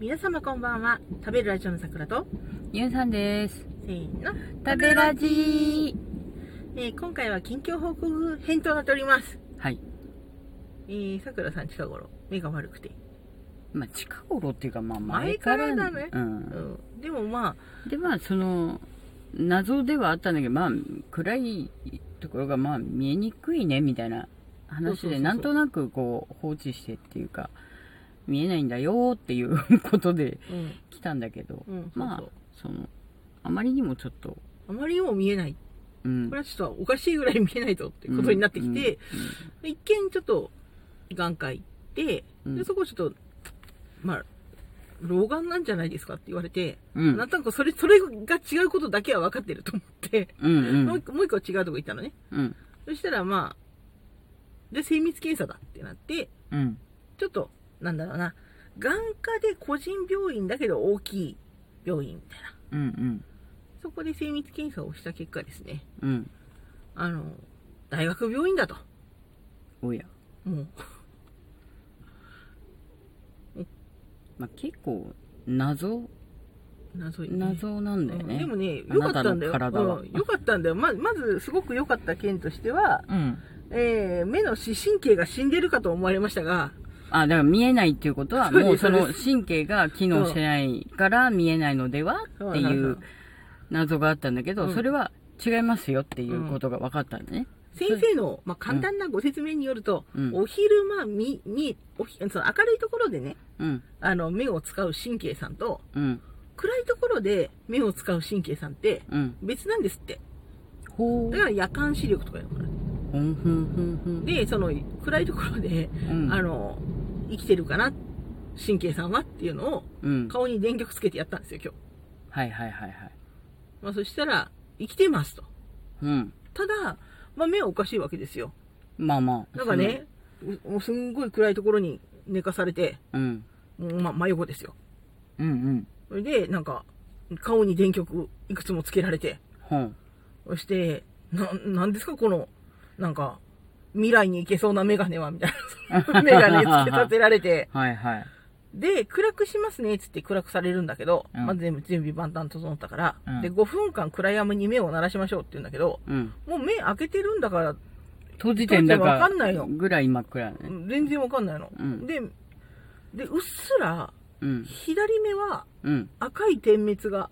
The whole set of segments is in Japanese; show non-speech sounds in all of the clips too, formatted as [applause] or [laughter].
皆様こんばんは。食べるラジオの桜と。ゆうさんです。せーの。食べラジ。ー。えー今回は近況報告編となっております。はい。えー、さくらさん近頃。目が悪くて、まあ、近頃っていうか、まあ、前か前かららだね。う。うん。ん、でもまあ。で、まあ、その、謎ではあったんだけど、まあ、暗いところが、まあ、見えにくいね、みたいな話で、なんとなく、こう、放置してっていうか、見えないんだよっていう [laughs] ことでうん、来たんだけど、うん、まあその、あまりにもちょっと、あまりにも見えない。うん。これはちょっとおかしいぐらい見えないぞってことになってきて、一見ちょっと眼科行って、うん。でそこちょっとまあ老眼なんじゃないですかって言われて、うん、うんなんとなくそれそれが違うことだけは分かってると思って、うんうん。もう一個もう一個違うとこ行ったのね。うん。そしたらまあで精密検査だってなってうん。ちょっとなんだろうな。眼科で個人病院だけど大きい病院みたいな。うんうん。そこで精密検査をした結果ですね。うん。あの大学病院だと。おや。もう。[laughs] まあ、結構謎。謎いね。謎なんだよね、うん。でもね、あよかったんだよ。うん。よかったんだよ。ままず、すごく良かった件としては、うん。えー目の視神経が死んでるかと思われましたが、あだから見えないっていうことはもうその神経が機能してないから見えないのではっていう謎があったんだけど、うん。それは違いますよっていうことが分かったんだね、先生の、まあ、簡単なご説明によると、うん。お昼間みにおひその明るいところでね、うん。あの目を使う神経さんと、うん。暗いところで目を使う神経さんってうん。別なんですって。だから夜間視力とかいうのかな。で、その暗いところで、うんあの、生きてるかな、神経さんはっていうのをうん顔に電極つけてやったんですよ、今日。はいはいはいはいまあ、そしたら、生きてますと。うんただ、まあ、目はおかしいわけですよ。まあまあなんかね、うもうすんごい暗いところに寝かされて、うんもうま、真横ですよ。うんうんそれで、なんか、顔に電極いくつもつけられて、ほんそして、な、なんですか、この、なんか、未来に行けそうなメガネは、みたいな。[laughs] メガネつけさせられて、はいはい。で、暗くしますね、つって暗くされるんだけど、うん。まあ、全部、準備万端整ったから、うん。で、5分間暗闇に目を鳴らしましょうって言うんだけど、うん。もう目開けてるんだから、閉じてんだかわかんないの。ぐらい真っ暗ね。全然わかんないの。うん。で、で、うっすら、うん。左目はうん。赤い点滅が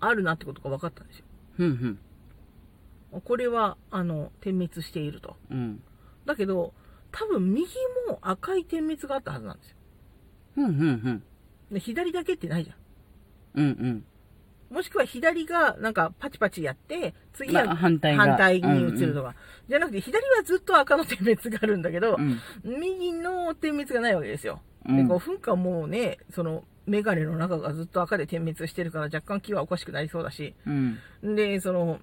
あるなってことが分かったんですよ。ふんふんこれは、あの、点滅していると。うんだけど、多分右も赤い点滅があったはずなんですよ。ふんふんふんで左だけってないじゃうんうんん。もしくは左がなんかパチパチやって、次はまあ反対に移るとか。じゃなくて、左はずっと赤の点滅があるんだけどう、ん右の点滅がないわけですよ。で、うん5分間もうね、その、メガネの中がずっと赤で点滅してるから若干気はおかしくなりそうだし、うんで、その、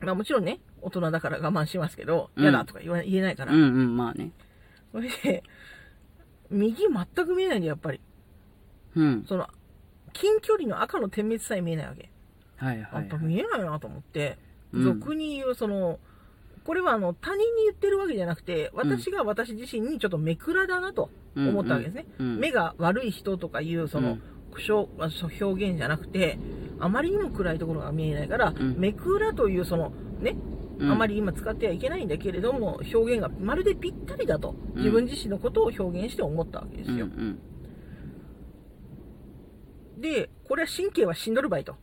まあもちろんね、大人だから我慢しますけど、うん嫌だとか言わ言えないから。うんうんまあねそれで、右全く見えないんで、やっぱり。うんその、近距離の赤の点滅さえ見えないわけ。はいはいやっぱ見えないなと思って、うん俗に言う、その、これはあの、他人に言ってるわけじゃなくて、私が私自身にちょっと目くらだなと思ったわけですね。うんうん目が悪い人とかいう、その、うん表表現じゃなくて、あまりにも暗いところが見えないから、ん。目くらというその、ね、うん。あまり今使ってはいけないんだけれども、表現がまるでぴったりだと、うん。自分自身のことを表現して思ったわけですうんうよ。ん。で、これは神経は死んどるばいと。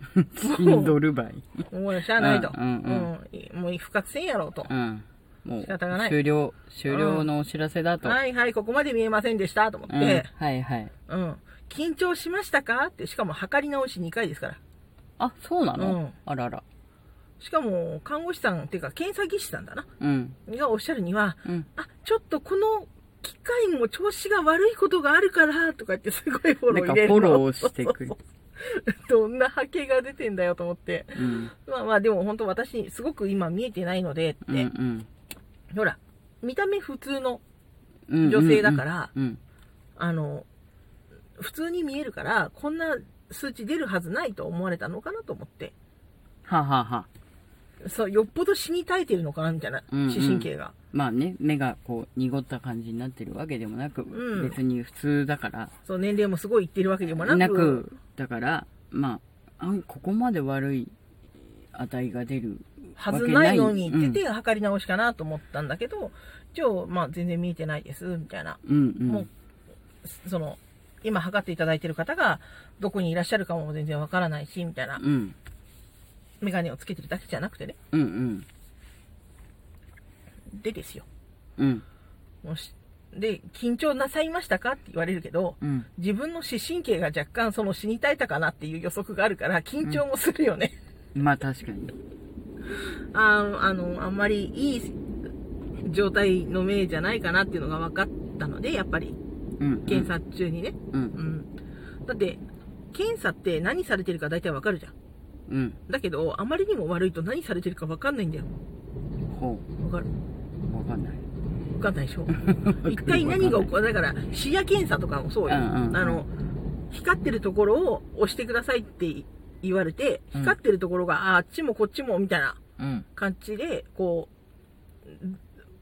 [laughs] 死んどるばい。もうしゃあないと。うんもう復活せんやろうと。うん。もう仕方がない。終了終了のお知らせだと。はいはい、ここまで見えませんでしたと思っうん。て、はいはい。うん。緊張しましたか？って、しかも測り直し2回ですから。あそうなうん。のあらら。しかも、看護師さんっていうか、検査技師さんだな。うん。がおっしゃるには、うん。あ、ちょっとこの機械も調子が悪いことがあるから、とか言ってすごいフォロー入れるの。フォローしてくれそうそうどんな波形が出てんだよと思って。うん。まあまあでも本当私、すごく今見えてないのでって、うんうん。ほら、見た目普通のうん。女性だから、うん。あの、普通に見えるから、こんな数値出るはずないと思われたのかなと思って。はあはあはあそう、よっぽど死に絶えてるのかなみたいな、うんうん視神経が。まあね、目がこう濁った感じになってるわけでもなく、うん別に普通だから、そう、年齢もすごいいってるわけでもなく。なく、だから、まあ、あここまで悪い値が出るはずないのにうんってて、測り直しかなと思ったんだけど、一応、まあ、全然見えてないです、みたいな。うんうん。もう、その、今測っていただいてる方が、どこにいらっしゃるかも全然わからないし、みたいな。うん。メガネをつけてるだけじゃなくてね。うんうん。でですよ。うん。もしで、緊張なさいましたかって言われるけど、うん。自分の視神経が若干その死に絶えたかなっていう予測があるから、緊張もするよね。まあ確かに。あの、あの、あんまりいい状態の目じゃないかなっていうのが分かったので、やっぱり、うん。検査中にね。う。うんん。だって、検査って何されてるか大体分かるじゃん。うん。だけど、あまりにも悪いと何されてるか分かんないんだよ。ほ分かる？う。わかんない。分かんないでしょ？[laughs] 一体何が起こる？だから、視野検査とかもそうよ。うんうんうんあの、光ってるところを押してくださいって言われて、うん光ってるところが、ああっちもこっちもみたいなうん。感じで、こう、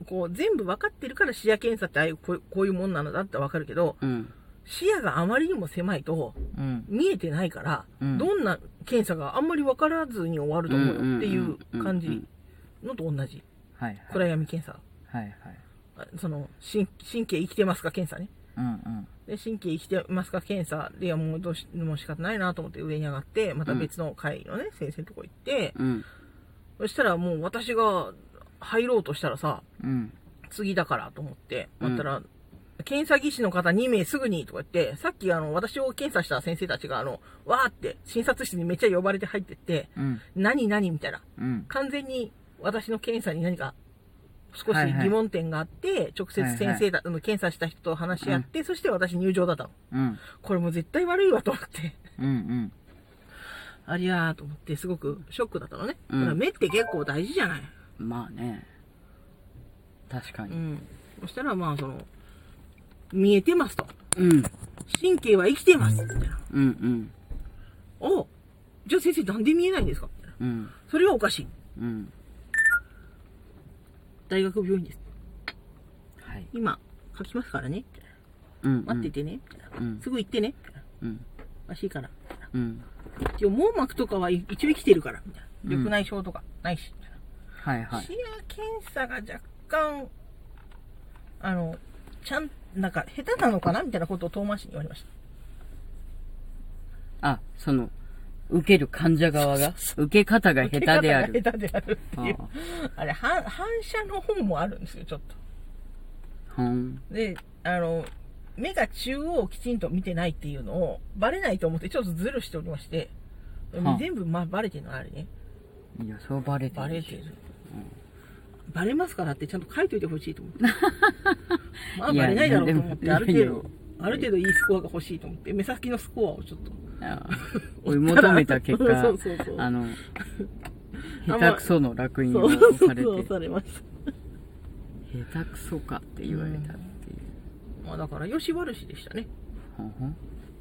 こう全部分かってるから視野検査ってああいうこうこういうもんなのだって分かるけど、うん。視野があまりにも狭いとうん。見えてないから、うんどんな検査があんまり分からずに終わると思うよっていう感じのと同じ。はいはい。暗闇検査。はいはい。あその、神神経生きてますか検査ね。うんうん。で、神経生きてますか検査で、いやもうどうし、もう仕方ないなと思って上に上がって、また別の会のね、先生のとこ行って、うん。そしたらもう私が入ろうとしたらさ、うん。次だからと思って、うん待ったら、検査技師の方2名すぐにとか言って、さっきあの、私を検査した先生たちがあの、わーって診察室にめっちゃ呼ばれて入ってって、うん。何何みたいな。うん。完全に私の検査に何か少しはいはい疑問点があって、直接先生だ、あの検査した人と話し合って、そして私入場だったの。うん。これもう絶対悪いわと思って。うんうん。ありゃーと思って、すごくショックだったのね。うん目って結構大事じゃない。まあね。確かに。うん。そしたらまあその、見えてますと。うん。神経は生きてます。みたいな。うんうん。おじゃあ先生なんで見えないんですか？みたいな。うん。それはおかしい。うん。大学病院です。はい。今、書きますからね。みたいうん。な待っててね。みたいな。うん。すぐ行ってね。みたいな。うん。らしいから。みたいなうん。一応網膜とかは一応生きてるから。みたいな。うん緑内障とかないし。はいはい。視野検査が若干、あの、ちゃん、なんか、下手なのかなみたいなことを遠回しに言われました。あ、その、受ける患者側が、受け方が下手である。下手であるっていうあ。あれ、反反射の方もあるんですよ、ちょっと。ほん。で、あの、目が中央をきちんと見てないっていうのを、バレないと思ってちょっとズルしておりまして、はあ全部、まあ、バレてるのあれね。いや、そうバレてる。バレてる。バレますからってちゃんと書いといてほしいと思って。[laughs] まあ、バレないだろうと思って、ある程度、ある程度いいスコアが欲しいと思って、目先のスコアをちょっと。あ [laughs] 追い求めた結果、[laughs] そうそうそうあの、下手くその楽印をされて、されました。下手くそかって言われたっていう。まあ、だから、よし悪しでしたね。ほんほん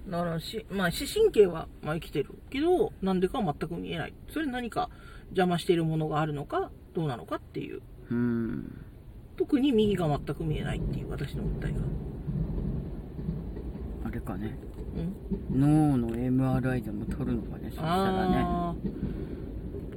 だからし、まあ、視神経は、まあ、生きてるけど、なんでかは全く見えない。それ何か邪魔しているものがあるのか、どうなのかっていう。うーん。特に右が全く見えないっていう私の訴えが。あれかね。うん。脳の MRI でも撮るのかね、そしたらね。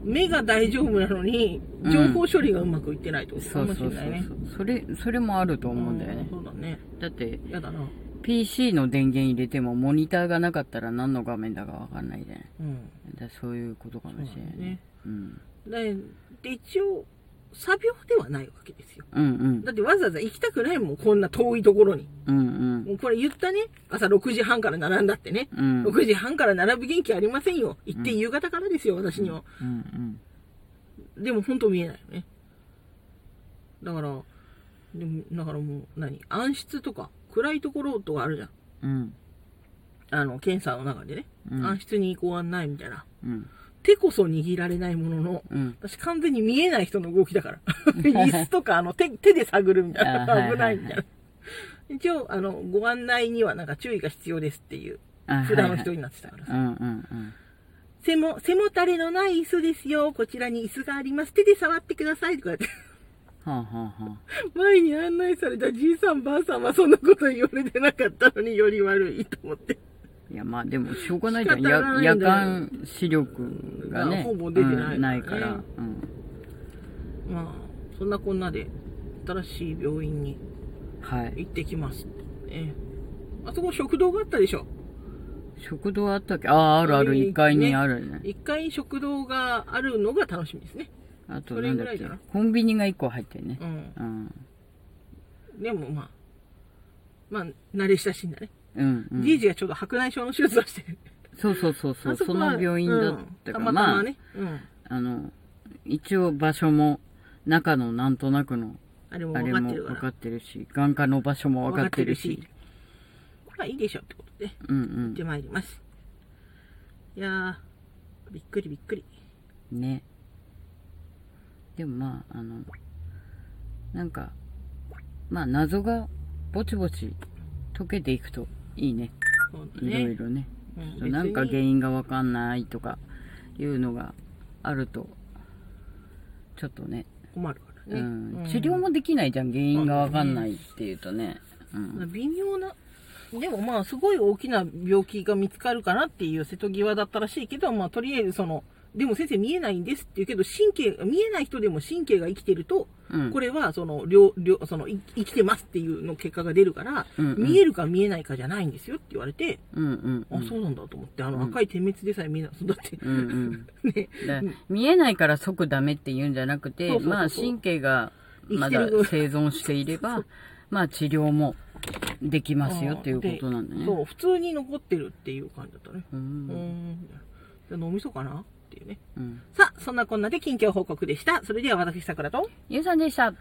目が大丈夫なのに、うん情報処理がうまくいってないってことかもしれないね。それ、それもあると思うんだよねう。そうだね。だって、やだな。PC の電源入れてもモニターがなかったら何の画面だかわかんないじゃ。うん。だそういうことかもしれないね。うん。で、で一応、作病ではないわけですよ。うんうん。だってわざわざ行きたくないもん、こんな遠いところに。うんうん。もうこれ言ったね。朝6時半から並んだってね。うん。6時半から並ぶ元気ありませんよ。行って夕方からですよ、私には。うんでも本当見えないよね。だから、でも、だからもう何、暗室とか、暗いところとかあるじゃん。うん。うん。あの、検査の中でね。うん暗室にご案内みたいな。うん。手こそ握られないものの、うん。私完全に見えない人の動きだから。椅子とか、あの、手、手で探るみたいな。危ないみたいな。一応、あの、ご案内にはなんか注意が必要ですっていうあ札の人になってたからさ。うんうんうん。背も、背もたれのない椅子ですよ。こちらに椅子があります。手で触ってください。とか言って。はあ、はあはあ、前に案内されたじいさんばあさんはそんなこと言われてなかったのにより悪いと思って。いや、まあでもしょうがないじゃん。や夜間視力がね。ほぼ出てないからねうんないから。うん。まあ、そんなこんなで、新しい病院にはい。行ってきます。ええあそこ食堂があったでしょ？食堂あったっけ？ああ、あるある。ね1階にあるね。1階食堂があるのが楽しみですね。あとなんだっけ？コンビニが1個入ってるねう。ん。うん。でもまあ、まあ、慣れ親しんだね。うん、うん。じいじがちょうど白内障の手術をしてる。そうそうそうそう。そあこはの病院だったから、うんたまあ、まね。うん。あの、一応場所も、中のなんとなくの、あれも分かってるし、眼科の場所も分かってるし。まあいいでしょってことで、うん行ってまいります。いやー、びっくりびっくり。うん。ね。でもまあ、あの、なんか、まあ謎がぼちぼち解けていくといいね。いろいね。ろね。うんなんか原因がわかんないとかいうのがあると、ちょっとね、困るからね。うんうん治療もできないじゃん、原因がわかんないっていうとね。うん。微妙な、でもまあ、すごい大きな病気が見つかるかなっていう瀬戸際だったらしいけど、まあ、とりあえずその、でも先生見えないんですって言うけど、神経、見えない人でも神経が生きてると、うん。これはその、両、両、その、い生きてますっていうの結果が出るから、うんうん見えるか見えないかじゃないんですよって言われて、うんうんうん。あ、そうなんだと思って、あの、うん赤い点滅でさえ見えない。だって、うんうん。[laughs] ね、だ見えないから即ダメって言うんじゃなくて、そうそうそうまあ神経がまだ生存していれば、[laughs] まあ治療もできますよっていうことなんだね。でそう、普通に残ってるっていう感じだったね。う。うんーん。じゃあ脳みそかな？っていうね。うん。さあ、そんなこんなで近況報告でした。それでは私、さくらと、ゆうさんでした。